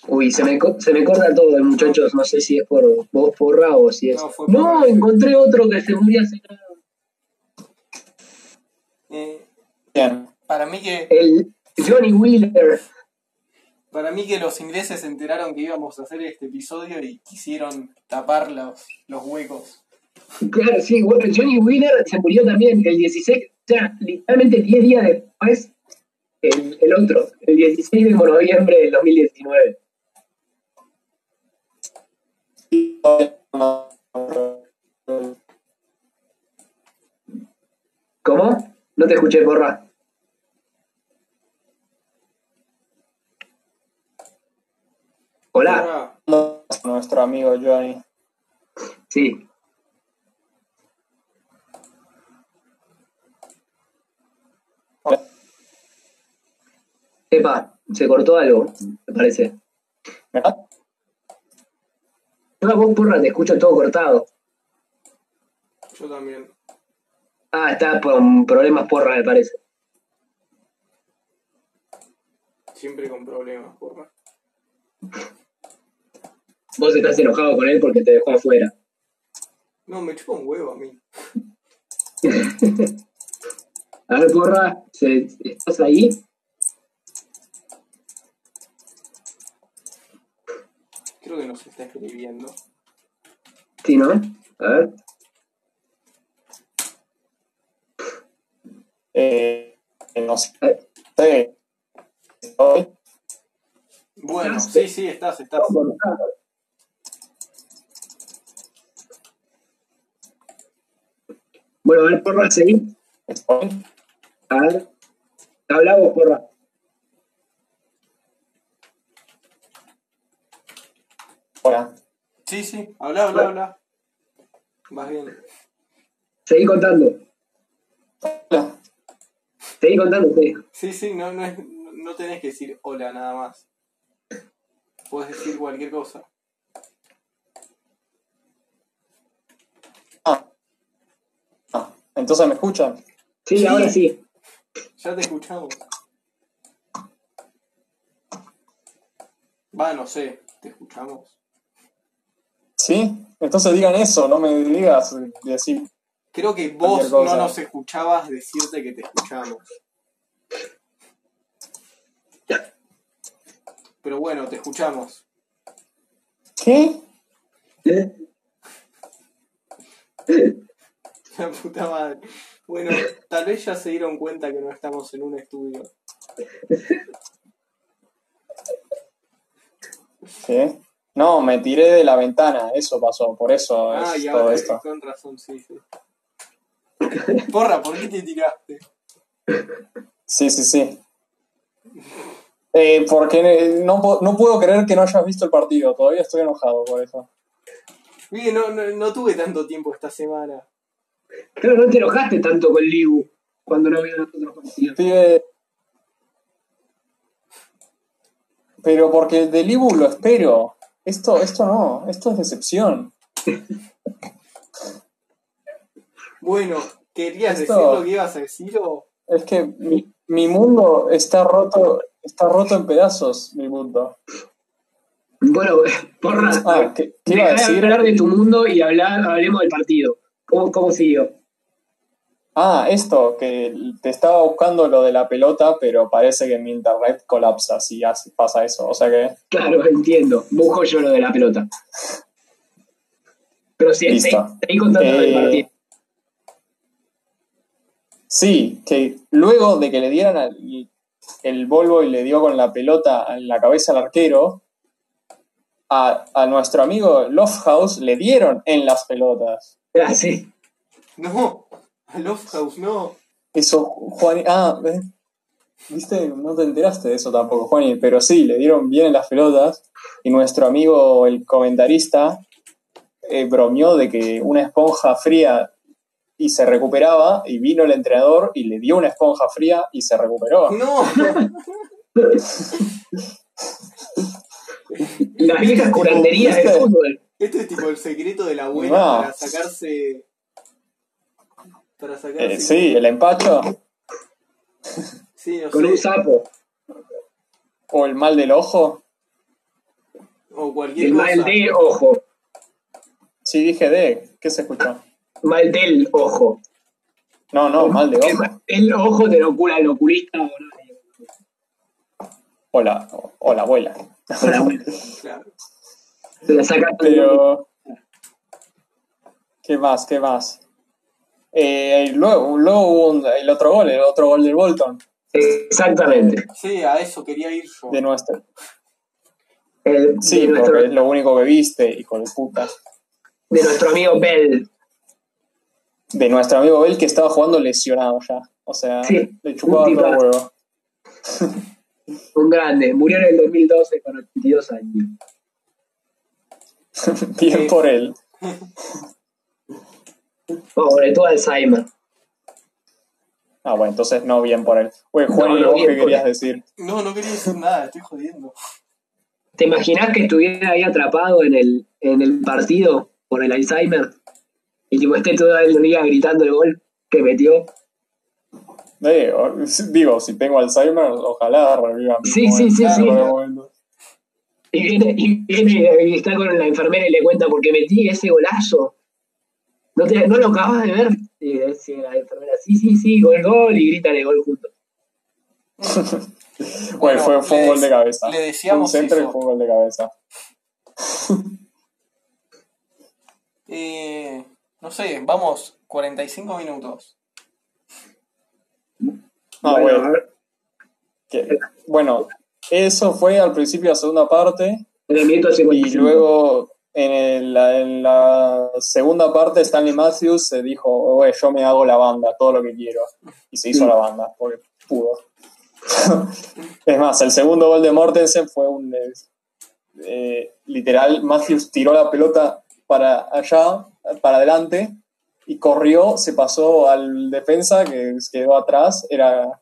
Uy, se me, se me corta todo, muchachos. No sé si es por vos porra o si es. No, fue No, encontré otro que se murió hace nada. Eh, Bien, para mí que El Johnny Wheeler. para mí que los ingleses se enteraron que íbamos a hacer este episodio y quisieron tapar los, los huecos. Claro, sí, bueno, Johnny Wheeler se murió también el 16, o sea, literalmente 10 días después, el, el otro, el 16 de noviembre del 2019. ¿Cómo? No te escuché, porra. Hola, nuestro amigo Johnny. sí. Epa, se cortó algo, me parece. A vos, porra, te escucho todo cortado. yo también. Ah, está con problemas porra, me parece. Siempre con problemas, porra. Vos estás enojado con él porque te dejó afuera. No, me chupa un huevo a mí. A ver, porra, ¿se- ¿estás ahí? Creo que nos está escribiendo. Sí, ¿no? A ver. Eh, no sé. Estoy. Bueno, sí, sí, estás, estás. Bueno, a ver, porra, seguí. Estoy. A ver. Habla vos, porra. Hola. Sí, sí, habla, habla, habla. Vas bien. Seguí contando. Hola. Seguí contando, sí. Sí, sí, no, no, es, no tenés que decir hola nada más. Puedes decir cualquier cosa. Ah. Ah, Entonces me escuchan. Sí, Sí. ahora sí. Ya te escuchamos. Va, no sé, te escuchamos. ¿Sí? Entonces digan eso, no me digas decir. Creo que vos no nos escuchabas decirte que te escuchamos. Pero bueno, te escuchamos. ¿Qué? ¿Eh? La puta madre. Bueno, tal vez ya se dieron cuenta que no estamos en un estudio. ¿Qué? No, me tiré de la ventana, eso pasó, por eso Ah, es y todo ahora esto. con razón, sí, sí. Porra, ¿por qué te tiraste? Sí, sí, sí. Eh, porque no, puedo creer que no hayas visto el partido, todavía estoy enojado por eso. Mire, no, no, no tuve tanto tiempo esta semana. Claro, no te enojaste tanto con Libu cuando no vio los otros partidos. Pibe. Pero porque el del Ibu lo espero. Esto, esto no, esto es decepción. Bueno, ¿querías Esto- decir lo que ibas a decir o...? Es que mi, mi mundo está roto, está roto en pedazos, mi mundo. Bueno, porra, Ah, ¿qué, qué iba a de hablar de tu mundo y hablar, hablemos del partido. ¿Cómo, cómo siguió? Ah, esto, que te estaba buscando lo de la pelota, pero parece que mi internet colapsa si pasa eso. O sea que, Claro, entiendo. Busco yo lo de la pelota. Pero sí, seguí, seguí contando del Eh, partido. sí, que luego de que le dieran al- el Volvo y le dio con la pelota en la cabeza al arquero, a, a nuestro amigo Lofthouse le dieron en las pelotas. Ah, sí. No, a Love House no. Eso, Juan. Ah, ¿ves? ¿viste? No te enteraste de eso tampoco, Juani. Pero sí, le dieron bien en las pelotas. Y nuestro amigo, el comentarista, eh, bromeó de que una esponja fría y se recuperaba. Y vino el entrenador y le dio una esponja fría y se recuperó. No, Las viejas curanderías del fútbol. Este es tipo el secreto de la abuela No. para sacarse... Para sacarse... Eh, sí, el empacho Sí, no Con sé. un sapo. o el mal del ojo. O cualquier El cosa. mal de ojo. Sí, dije de. ¿Qué se escuchó? Mal del ojo. No, no, mal de El, ojo. el ojo te lo cura el oculista o no. O la, o la abuela. O la abuela. Claro. Se la saca Pero. ¿Qué más? ¿Qué más? Eh, luego, luego hubo un- el otro gol, el otro gol del Bolton, Exactamente. Sí, a eso quería ir yo. de nuestro. Sí, de, nuestro, porque es lo único que viste, hijo de puta. de nuestro amigo Bell. De nuestro amigo Bell que estaba jugando lesionado ya. O sea, Sí, le chupaba un todo el huevo. Un grande. Murió en el 2012 con 82 años. Bien por él. Sobre todo Alzheimer. Ah, bueno, entonces no bien por él. Oye, Juan, No, ¿y no, qué querías decir? No, no quería decir nada, estoy jodiendo. ¿Te imaginas que estuviera ahí atrapado en el, en el partido por el Alzheimer? Y tipo esté todo el día gritando el gol que metió. Eh, digo, si tengo Alzheimer, ojalá reviva Sí, sí, sí. Y viene, y viene y está con la enfermera y le cuenta porque metí ese golazo. ¿No, te- no lo acabas de ver? Y dice la enfermera, sí, sí, sí, gol, gol, y gritan el gol juntos. Bueno, fue, fue un gol de cabeza. le decíamos un centro y fue un gol de cabeza. Eh, no sé, vamos, 45 minutos. Ah, Bueno, bueno. a ver, Que- bueno, eso fue al principio de la segunda parte y 55. luego en, el- la, en la segunda parte Stanley Matthews se dijo, "Oye, yo me hago la banda, todo lo que quiero. Y se hizo Sí. la banda, porque pudo. es más, el segundo gol de Mortensen fue un... eh, eh, literal, Matthews tiró la pelota para allá, para adelante, y corrió, se pasó al defensa que quedó atrás, era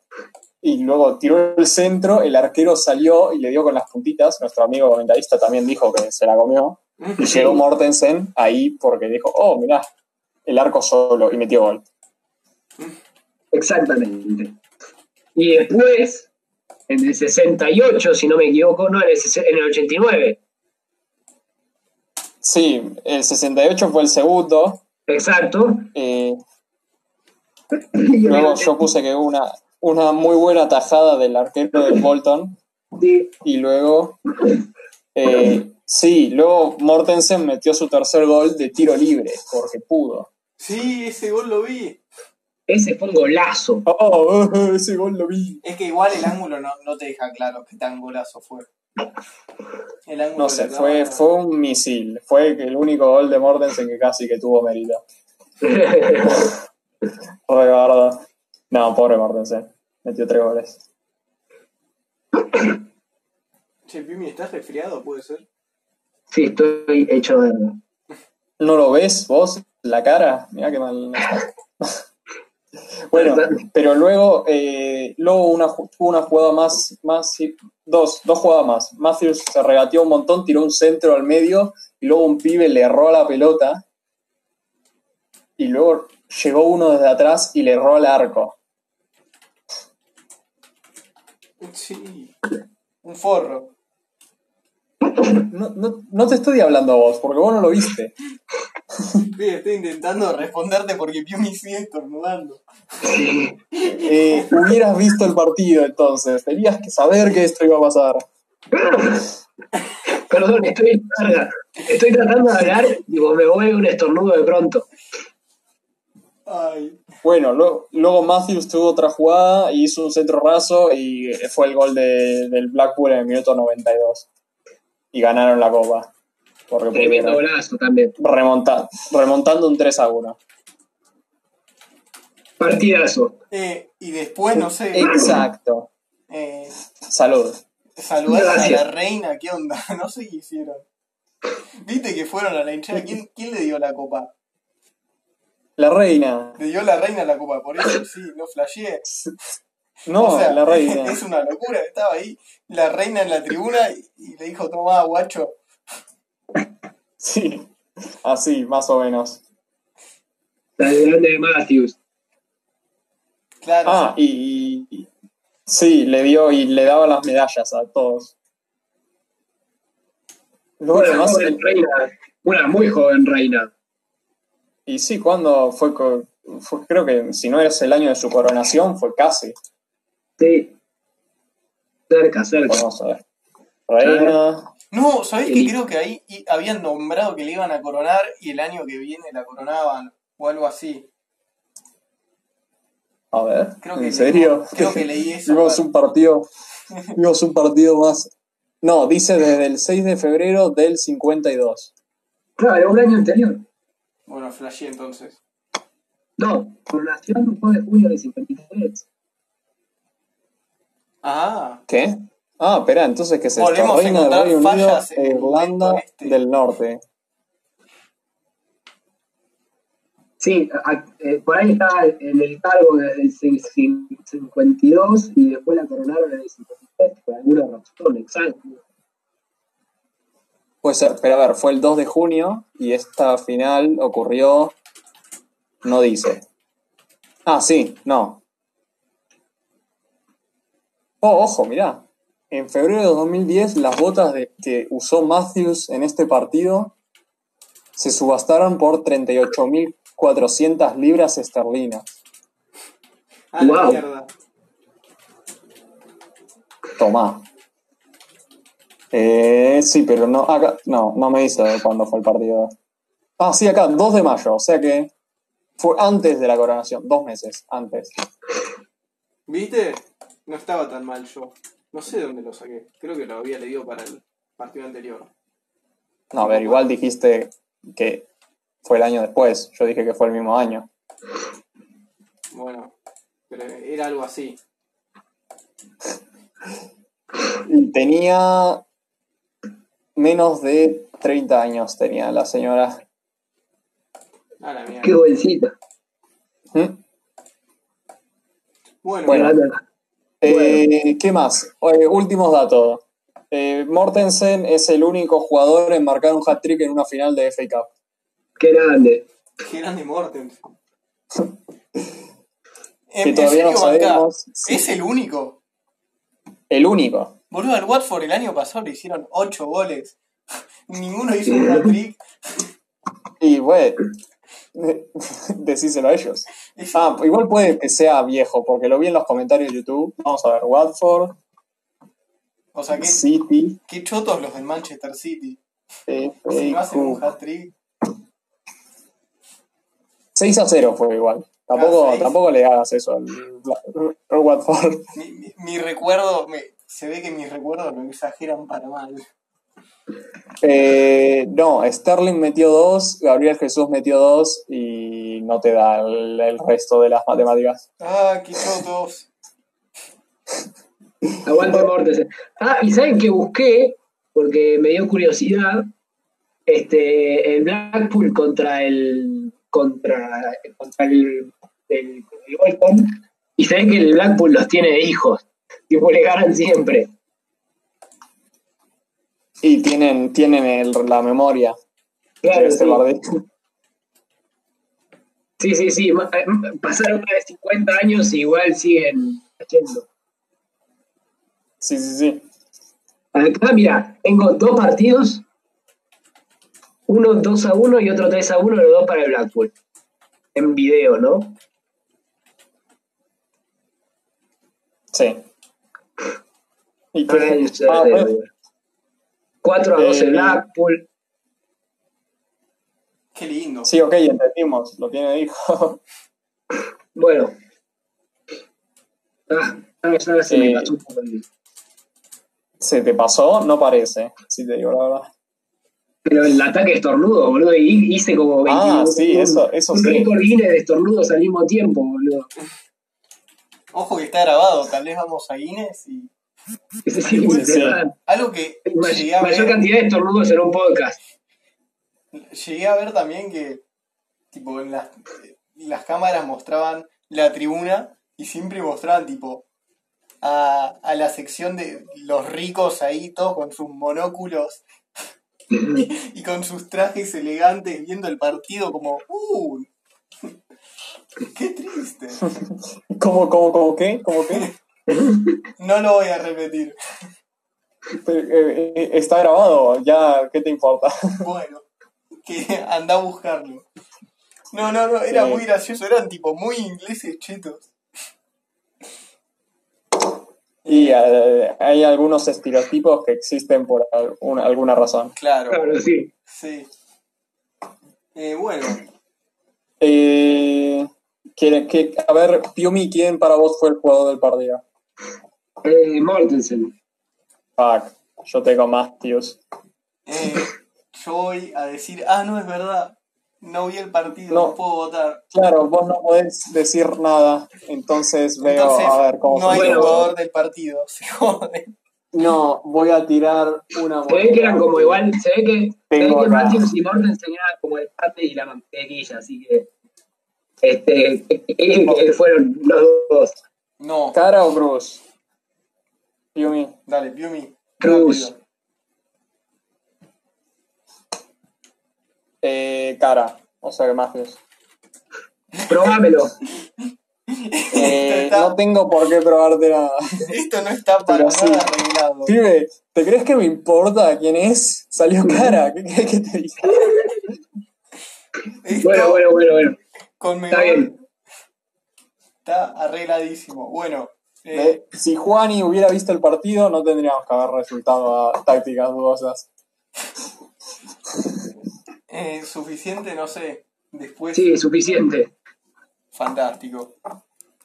y luego tiró el centro, el arquero salió y le dio con las puntitas, nuestro amigo comentarista también dijo que se la comió, y llegó Mortensen ahí porque dijo, oh, mirá, el arco solo, y metió gol. Exactamente. Y después, en el 68, si no me equivoco, no, en el, ses- en el 89. Sí, el 68 fue el segundo, Exacto. eh, luego yo puse que hubo una, una muy buena tajada del arquero del Bolton, sí, y luego, eh, sí, luego Mortensen metió su tercer gol de tiro libre, porque pudo. Sí, ese gol lo vi. ese fue un golazo. Oh, ese gol lo vi. Es que igual el ángulo no, no te deja claro qué tan golazo fue. El ángulo No sé, fue, fue un misil. Fue el único gol de Mortensen que casi que tuvo mérito. No, pobre Mortensen. Metió tres goles. Che, Pimi, ¿estás resfriado? ¿Puede ser? sí, estoy hecho de. ¿No lo ves vos? La cara. Mirá qué mal. bueno, pero luego, eh, luego una, una jugada más, más dos, dos jugadas más. Matthews se regateó un montón, tiró un centro al medio y luego un pibe le erró la pelota y luego llegó uno desde atrás y le erró al arco. Sí. Un forro. No, no, no te estoy hablando a vos, porque vos no lo viste. Sí, estoy intentando responderte porque Pimi sigue estornudando. Eh, hubieras visto el partido entonces, tenías que saber que esto iba a pasar. Perdón, estoy larga. Estoy tratando de hablar y vos me voy un estornudo de pronto. Ay. Bueno, luego, luego Matthews tuvo otra jugada y hizo un centro raso y fue el gol de- del Blackpool en el minuto 92. Y ganaron la copa. Porque Tremendo golazo también. remontar, remontando un 3 a 1. Partidazo. Eh, y después, no sé, Exacto. eh, Salud. saludar a Gracias. la reina, ¿qué onda? No sé qué hicieron. ¿Viste que fueron a la hinchada? ¿Quién, quién le dio la copa? La reina. Le dio la reina la copa, por eso sí, no flasheé. No, O sea, la reina. Es una locura, estaba ahí la reina en la tribuna y, y le dijo, toma, guacho. Sí. Así, más o menos. La de Matthews. Claro, Ah, y, y- sí, le dio y le daba las medallas a todos. Luego, Una además, joven el- reina. Una muy joven reina. Y sí, cuando fue, creo que si no es el año de su coronación, fue casi. Sí. Cerca, cerca. Vamos a ver. Reina. No, ¿sabés que creo que ahí habían nombrado que le iban a coronar y el año que viene la coronaban o algo así? A ver, Creo que ¿en serio? leí- creo que leí eso, Vimos un partido. Vimos un partido más. No, dice desde el 6 de febrero del 52. Claro, un año anterior. Bueno, flashé entonces. No, coronación fue de julio del 53. Ah, ¿Qué? Ah, espera, entonces ¿qué es esto? Volvemos a Reina del encontrar Reino Unido e Irlanda este. del Norte. Sí, a- eh, por ahí está en el cargo desde el cin- cin- 52 y después la coronaron en el 53 por alguna razón, exacto. Puede ser, pero a ver, fue el 2 de junio y esta final ocurrió. No dice. Ah, sí, no. Oh, ojo, mirá. En febrero de 2010, las botas de- que usó Matthews en este partido se subastaron por 38.400 libras esterlinas. a la Wow. mierda. Tomá. Eh, sí, pero no, acá, no, no me dice cuándo fue el partido. Ah, sí, acá, 2 de mayo, o sea que fue antes de la coronación, dos meses antes. ¿Viste? No estaba tan mal yo. No sé de dónde lo saqué. Creo que lo había leído para el partido anterior. No, a ver, igual dijiste que fue el año después. Yo dije que fue el mismo año. Bueno, pero era algo así. Tenía menos de 30 años, tenía la señora. A la mierda. Qué bolsita. ¿Mm? Bueno, Bueno. Bueno, Eh, ¿Qué más? Eh, últimos datos. Eh, Mortensen es el único jugador en marcar un hat-trick en una final de FA Cup. qué grande. qué grande Morten. Que todavía no sabemos Es el único. El único. Boludo, al Watford el año pasado le hicieron 8 goles. Ninguno hizo un hat-trick. Y bueno, decíselo a ellos. Ah, igual puede que sea viejo, porque lo vi en los comentarios de YouTube. Vamos a ver, Watford, O sea, qué, City, qué chotos los del Manchester City. FA Si no hacen un Cup. hat-trick. 6 a 0 fue igual. Tampoco, Ah, tampoco le hagas eso al, al Watford. Mi, mi- mi recuerdo, me- se ve que mis recuerdos lo exageran para mal. Eh, no, Sterling metió 2, Gabriel Jesús metió 2 y no te da el, el resto de las matemáticas. Ah, qué chotos. Aguante Mortensen. Ah, y ¿saben que busqué? Porque me dio curiosidad. Este, el Blackpool contra el. contra, contra el, el, el Bolton. Y se ve que el Blackpool los tiene de hijos. Tipo, le ganan siempre. Y tienen, tienen el- la memoria de Claro, este sí. Sí, sí, sí. eh, Pasaron más de 50 años y igual siguen haciendo. Sí, sí, sí. Acá, mira, tengo dos partidos. Uno 2 a 1 y otro 3 a 1, los dos para el Blackpool. En video, ¿no? Sí. ¿Y Ah, qué? el 0 Ah, a 0, pues, igual. 4 a 2 el Eh, Blackpool. Qué lindo. sí, ok, entendimos. Lo tiene de hijo. Bueno. Ah, ya se me Eh, pasó un poco el- ¿Se te pasó? No parece, si te digo la verdad. Pero el ataque estornudo, boludo. Y hice como 20 Ah, sí, un- eso- eso un sí. récord Guinness de estornudos al mismo tiempo, boludo. Ojo que está grabado, tal vez vamos a Guinness y. Sí, sí. Algo que May- llegué a mayor ver, cantidad de estornudos en un podcast. llegué a ver también que tipo en las, las cámaras mostraban la tribuna y siempre mostraban tipo a, a la sección de los ricos ahí, todos con sus monóculos y con sus trajes elegantes viendo el partido como ¡Uh! ¡Qué triste! ¿Cómo, cómo, cómo qué? ¿Cómo qué? No lo voy a repetir. Pero, eh, eh, está grabado, ya, ¿qué te importa? Bueno, que anda a buscarlo. No, no, no, era Sí. muy gracioso, eran tipo muy ingleses chetos. Y eh, hay algunos estereotipos que existen por alguna, alguna razón. Claro, Claro, sí. sí. Eh, bueno, Eh, ¿quiere- que, a ver, Piumi, ¿quién para vos fue el jugador del partido? Eh, Mortensen. Fuck, yo tengo Matthews. eh, yo voy a decir, ah, no, es verdad, no vi el partido, No. no, puedo votar. Claro, vos no podés decir nada, entonces veo Entonces, a ver cómo no hay funciona. jugador del partido, se jode. No, voy a tirar una Se ve que eran como igual, se ve que, se ve que y Mortensen eran como el pate y la mantequilla, así que este que fueron los dos. No, ¿Cara o Cruz? Piumi. dale, Piumi. Cruz. Eh, cara, o sea que Matthews. Probámelo. Eh, Está- no tengo por qué probarte nada. Esto no está para Pero sí. nada arreglado. Pibe, ¿te crees que me importa quién es? Salió cara, ¿qué querés que te diga? Bueno, bueno, bueno, bueno. con Está Megol bien. Está arregladísimo. Bueno, eh, Eh, si Juani hubiera visto el partido, no tendríamos que haber resultado a tácticas dudosas. eh, suficiente, no sé. Después, Sí, suficiente. fantástico.